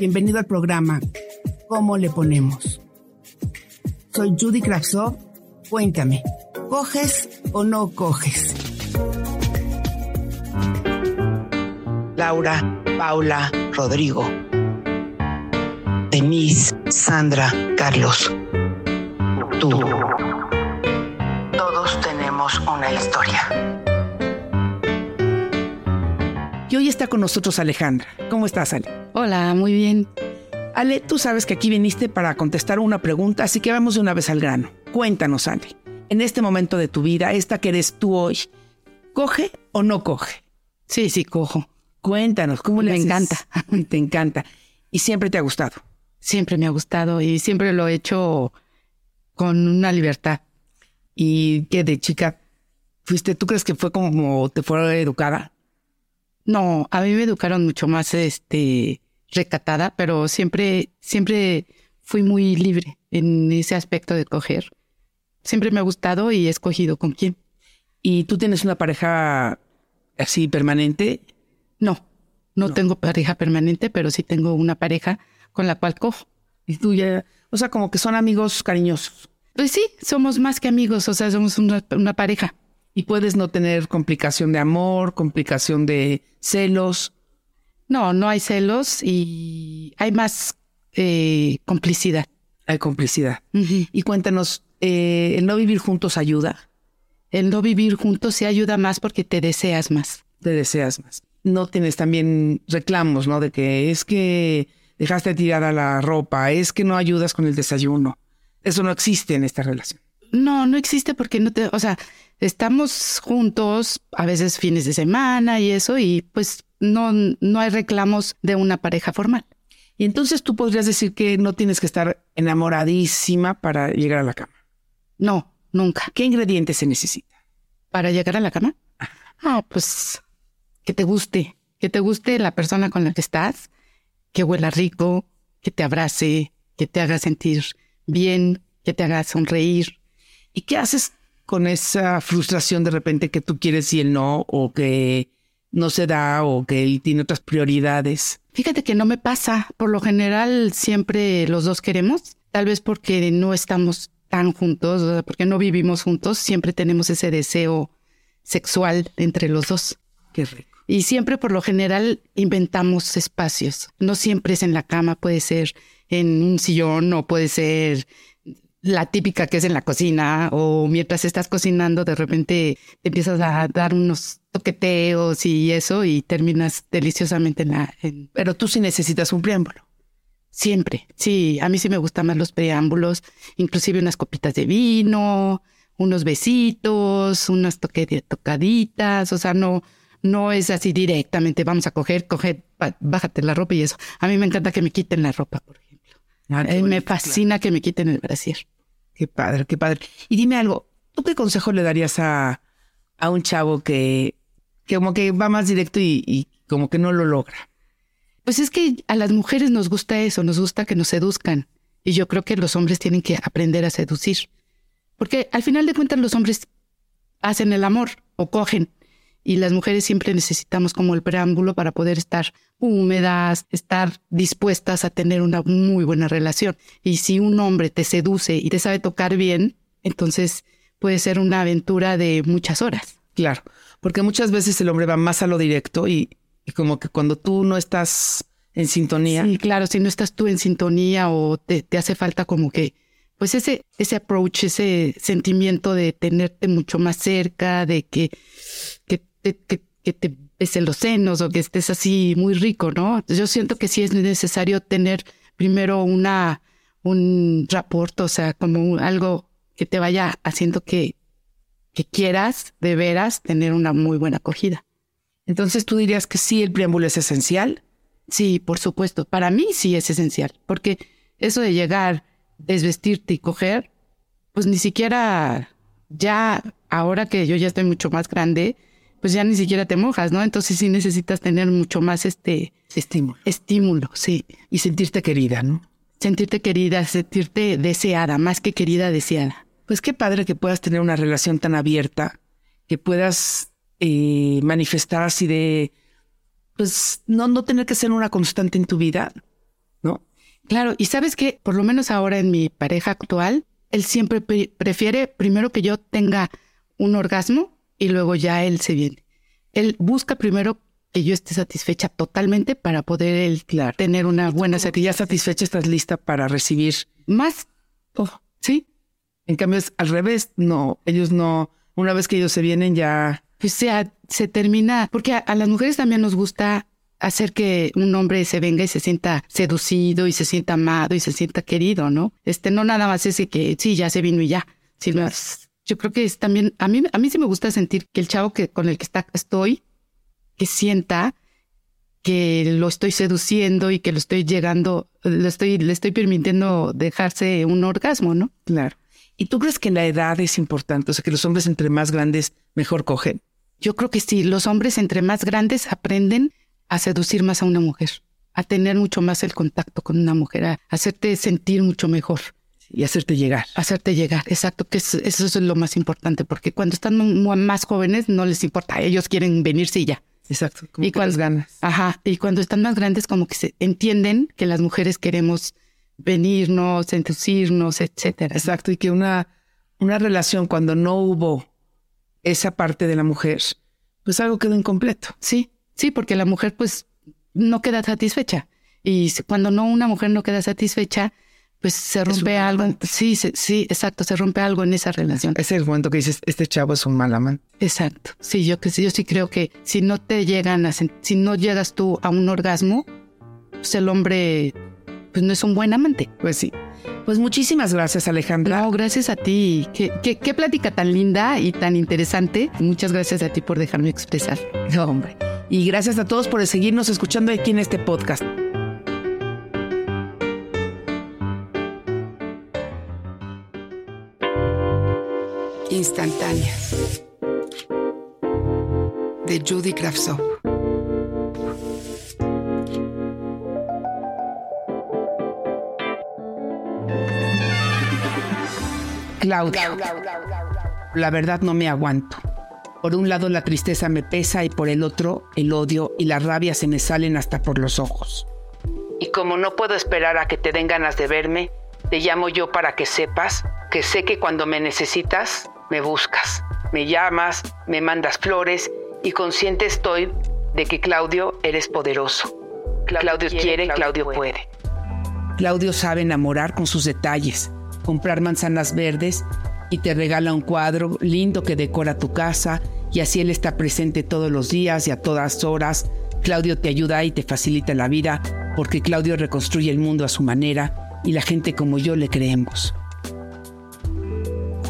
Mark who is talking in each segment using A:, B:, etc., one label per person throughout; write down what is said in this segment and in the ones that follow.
A: Bienvenido al programa ¿Cómo le ponemos? Soy Judy Kravsov. Cuéntame, ¿coges o no coges? Laura, Paula, Rodrigo, Denise, Sandra, Carlos, tú. Todos tenemos una historia. Y hoy está con nosotros Alejandra. ¿Cómo estás, Ale?
B: Hola, muy bien.
A: Ale, tú sabes que aquí viniste para contestar una pregunta, así que vamos de una vez al grano. Cuéntanos, Ale, en este momento de tu vida, esta que eres tú hoy, ¿coge o no coge?
B: Sí, sí, cojo.
A: Cuéntanos, ¿cómo le
B: Me
A: haces?
B: encanta.
A: Te encanta. Y siempre te ha gustado.
B: Siempre me ha gustado y siempre lo he hecho con una libertad.
A: Y que de chica fuiste, ¿tú crees que fue como te fue educada?
B: No, a mí me educaron mucho más este recatada, pero siempre, siempre fui muy libre en ese aspecto de coger. Siempre me ha gustado y he escogido con quién.
A: ¿Y tú tienes una pareja así permanente?
B: No, no, tengo pareja permanente, pero sí tengo una pareja con la cual cojo.
A: Y tú ya, o sea, como que son amigos cariñosos.
B: Pues sí, somos más que amigos, o sea, somos una, una pareja.
A: Y puedes no tener complicación de amor, complicación de celos.
B: No, no hay celos y hay más eh, complicidad.
A: Hay complicidad. Y cuéntanos, eh, ¿el no vivir juntos ayuda?
B: El no vivir juntos sí ayuda más porque te deseas más.
A: Te deseas más. No tienes también reclamos, ¿no? De que es que dejaste tirada la ropa, es que no ayudas con el desayuno. Eso no existe en esta relación.
B: No, no existe porque no te, o sea, estamos juntos a veces fines de semana y eso y pues no, no hay reclamos de una pareja formal.
A: Y entonces tú podrías decir que no tienes que estar enamoradísima para llegar a la cama.
B: No, nunca.
A: ¿Qué ingredientes se necesita?
B: ¿Para llegar a la cama? Ah, pues que te guste, que te guste la persona con la que estás, que huela rico, que te abrace, que te haga sentir bien, que te haga sonreír.
A: ¿Y qué haces con esa frustración de repente que tú quieres y él no, o que no se da, o que él tiene otras prioridades?
B: Fíjate que no me pasa. Por lo general siempre los dos queremos. Tal vez porque no estamos tan juntos, o sea, porque no vivimos juntos, siempre tenemos ese deseo sexual entre los dos.
A: Qué rico.
B: Y siempre por lo general inventamos espacios. No siempre es en la cama, puede ser en un sillón o puede ser la típica que es en la cocina o mientras estás cocinando de repente te empiezas a dar unos toqueteos y eso y terminas deliciosamente en la... en-
A: Pero tú sí necesitas un preámbulo.
B: Siempre, sí, a mí sí me gustan más los preámbulos, inclusive unas copitas de vino, unos besitos, unas toque- tocaditas, o sea, no, no es así directamente, vamos a coger, coger, bájate la ropa y eso. A mí me encanta que me quiten la ropa, por ejemplo.
A: Ah,
B: Eh, me fascina que me quiten el brasier.
A: Qué padre, qué padre. Y dime algo, ¿tú qué consejo le darías a, a un chavo que, que como que va más directo y, y como que no lo logra?
B: Pues es que a las mujeres nos gusta eso, nos gusta que nos seduzcan. Y yo creo que los hombres tienen que aprender a seducir. Porque al final de cuentas los hombres hacen el amor o cogen. Y las mujeres siempre necesitamos como el preámbulo para poder estar húmedas, estar dispuestas a tener una muy buena relación. Y si un hombre te seduce y te sabe tocar bien, entonces puede ser una aventura de muchas horas.
A: Claro, porque muchas veces el hombre va más a lo directo y, y como que cuando tú no estás en sintonía,
B: Sí, claro, si no estás tú en sintonía o te, te hace falta como que pues ese, ese approach, ese sentimiento de tenerte mucho más cerca, de que, que, que, que te besen los senos o que estés así muy rico, ¿no? Yo siento que sí es necesario tener primero una, un rapport, o sea, como algo que te vaya haciendo que, que quieras de veras tener una muy buena acogida.
A: Entonces tú dirías que sí, el preámbulo es esencial.
B: Sí, por supuesto. Para mí sí es esencial, porque eso de llegar, desvestirte y coger, pues ni siquiera ya, ahora que yo ya estoy mucho más grande, pues ya ni siquiera te mojas, ¿no? Entonces sí necesitas tener mucho más este
A: estímulo.
B: Estímulo, sí.
A: Y sentirte querida, ¿no?
B: Sentirte querida, sentirte deseada, más que querida, deseada.
A: Pues qué padre que puedas tener una relación tan abierta, que puedas eh, manifestar así de, pues no, no tener que ser una constante en tu vida, ¿no?
B: Claro, y sabes que por lo menos ahora en mi pareja actual, él siempre prefiere primero que yo tenga un orgasmo y luego ya él se viene. Él busca primero que yo esté satisfecha totalmente para poder él tener una buena
A: satisfacción. ya satisfecha estás lista para recibir
B: más.
A: Oh, sí. En cambio es al revés, no, ellos no, una vez que ellos se vienen ya...
B: Pues sea, se termina, porque a, las mujeres también nos gusta hacer que un hombre se venga y se sienta seducido y se sienta amado y se sienta querido, ¿no? Este, no nada más ese que sí, ya se vino y ya, sino yo creo que es también, a mí, a mí sí me gusta sentir que el chavo que, con el que está, estoy, que sienta que lo estoy seduciendo y que lo estoy llegando, le estoy, le estoy permitiendo dejarse un orgasmo, ¿no?
A: Claro. ¿Y tú crees que la edad es importante? O sea, que los hombres entre más grandes mejor cogen.
B: Yo creo que sí, los hombres entre más grandes aprenden a seducir más a una mujer, a tener mucho más el contacto con una mujer, a hacerte sentir mucho mejor.
A: Y hacerte llegar.
B: Hacerte llegar, exacto, que eso es lo más importante, porque cuando están más jóvenes no les importa, ellos quieren venirse y ya.
A: Exacto, como y cuando, ganas.
B: Ajá, y cuando están más grandes como que se entienden que las mujeres queremos venirnos, seducirnos, etcétera.
A: Exacto, y que una, una relación cuando no hubo esa parte de la mujer, pues algo quedó incompleto.
B: Sí, sí, porque la mujer pues no queda satisfecha. Y cuando no una mujer no queda satisfecha, pues se rompe algo. Sí, sí, exacto, se rompe algo en esa relación.
A: Ese es el momento que dices, este chavo es un mal amante.
B: Exacto. Sí, yo que sí, yo sí creo que si no te llegan a, si no llegas tú a un orgasmo, pues el hombre pues no es un buen amante.
A: Pues sí. Pues muchísimas gracias, Alejandra.
B: No, gracias a ti. Qué, qué, qué, plática tan linda y tan interesante. Muchas gracias a ti por dejarme expresar.
A: No, hombre. Y gracias a todos por seguirnos escuchando aquí en este podcast.
B: Instantáneas. De Judy Kravtsov.
A: Claudia. La verdad no me aguanto. Por un lado la tristeza me pesa y por el otro el odio y la rabia se me salen hasta por los ojos. Y como no puedo esperar a que te den ganas de verme, te llamo yo para que sepas que sé que cuando me necesitas, me buscas, me llamas, me mandas flores y consciente estoy de que Claudio eres poderoso. Claudio, quiere, Claudio puede. Claudio sabe enamorar con sus detalles comprar manzanas verdes y te regala un cuadro lindo que decora tu casa y así él está presente todos los días y a todas horas. Claudio te ayuda y te facilita la vida porque Claudio reconstruye el mundo a su manera y la gente como yo le creemos.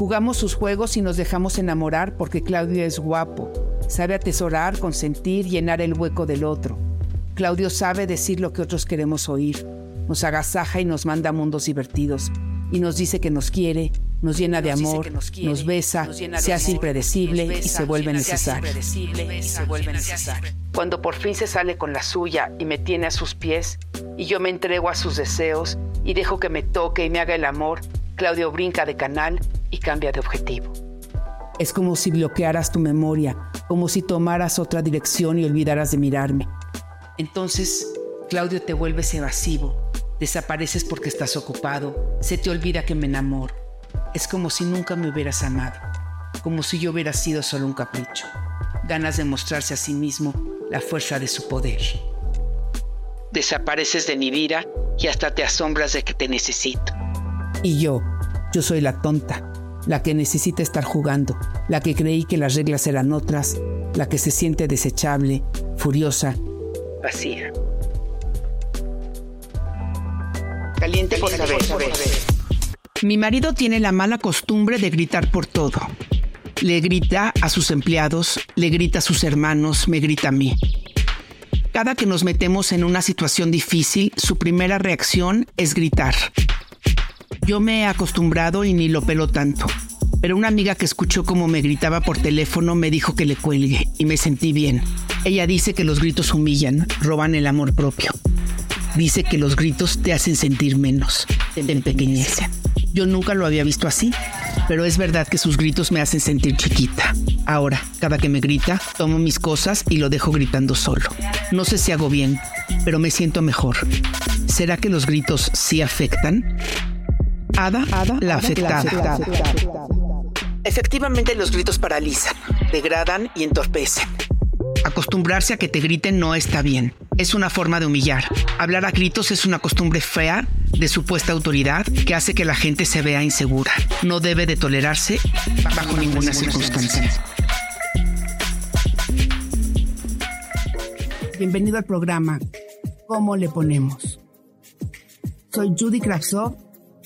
A: Jugamos sus juegos y nos dejamos enamorar porque Claudio es guapo, sabe atesorar, consentir, llenar el hueco del otro. Claudio sabe decir lo que otros queremos oír, nos agasaja y nos manda a mundos divertidos y nos dice que nos quiere, nos llena de amor, nos, besa, se hace impredecible y se vuelve necesario. Cuando por fin se sale con la suya y me tiene a sus pies y yo me entrego a sus deseos y dejo que me toque y me haga el amor, Claudio brinca de canal y cambia de objetivo. Es como si bloquearas tu memoria, como si tomaras otra dirección y olvidaras de mirarme. Entonces, Claudio te vuelves evasivo, Desapareces porque estás ocupado, se te olvida que me enamoro. Es como si nunca me hubieras amado, como si yo hubiera sido solo un capricho. Ganas de mostrarse a sí mismo la fuerza de su poder. Desapareces de mi vida y hasta te asombras de que te necesito. Y yo, Yo soy la tonta, la que necesita estar jugando, la que creí que las reglas eran otras, la que se siente desechable, furiosa, vacía. Caliente por saber. Mi marido tiene la mala costumbre de gritar por todo. Le grita a sus empleados, le grita a sus hermanos, me grita a mí. Cada que nos metemos en una situación difícil, su primera reacción es gritar. Yo me he acostumbrado y ni lo pelo tanto. Pero una amiga que escuchó cómo me gritaba por teléfono me dijo que le cuelgue y me sentí bien. Ella dice que los gritos humillan, roban el amor propio. Dice que los gritos te hacen sentir menos, te empequeñecen. Yo nunca lo había visto así, pero es verdad que sus gritos me hacen sentir chiquita. Ahora, cada que me grita, tomo mis cosas y lo dejo gritando solo. No sé si hago bien, pero me siento mejor. ¿Será que los gritos sí afectan? Ada, Ada la afectada. Efectivamente los gritos paralizan, degradan y entorpecen. Acostumbrarse a que te griten no está bien. Es una forma de humillar. Hablar a gritos es una costumbre fea de supuesta autoridad que hace que la gente se vea insegura. No debe de tolerarse bajo ninguna circunstancia. Bienvenido al programa ¿Cómo le ponemos? Soy Judy Kravsov.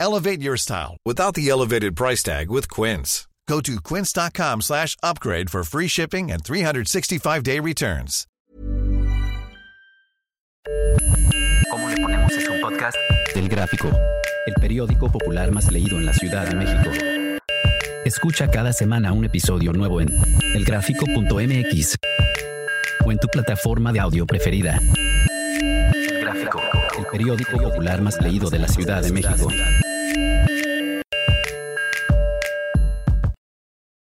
C: Elevate your style without the elevated price tag with Quince. Go to quince.com slash upgrade for free shipping and 365-day returns.
D: ¿Cómo le ponemos es un podcast del Gráfico, el periódico popular más leído en la Ciudad de México. Escucha cada semana un episodio nuevo en elgráfico.mx o en tu plataforma de audio preferida. El Gráfico, el periódico popular más leído de la Ciudad de México.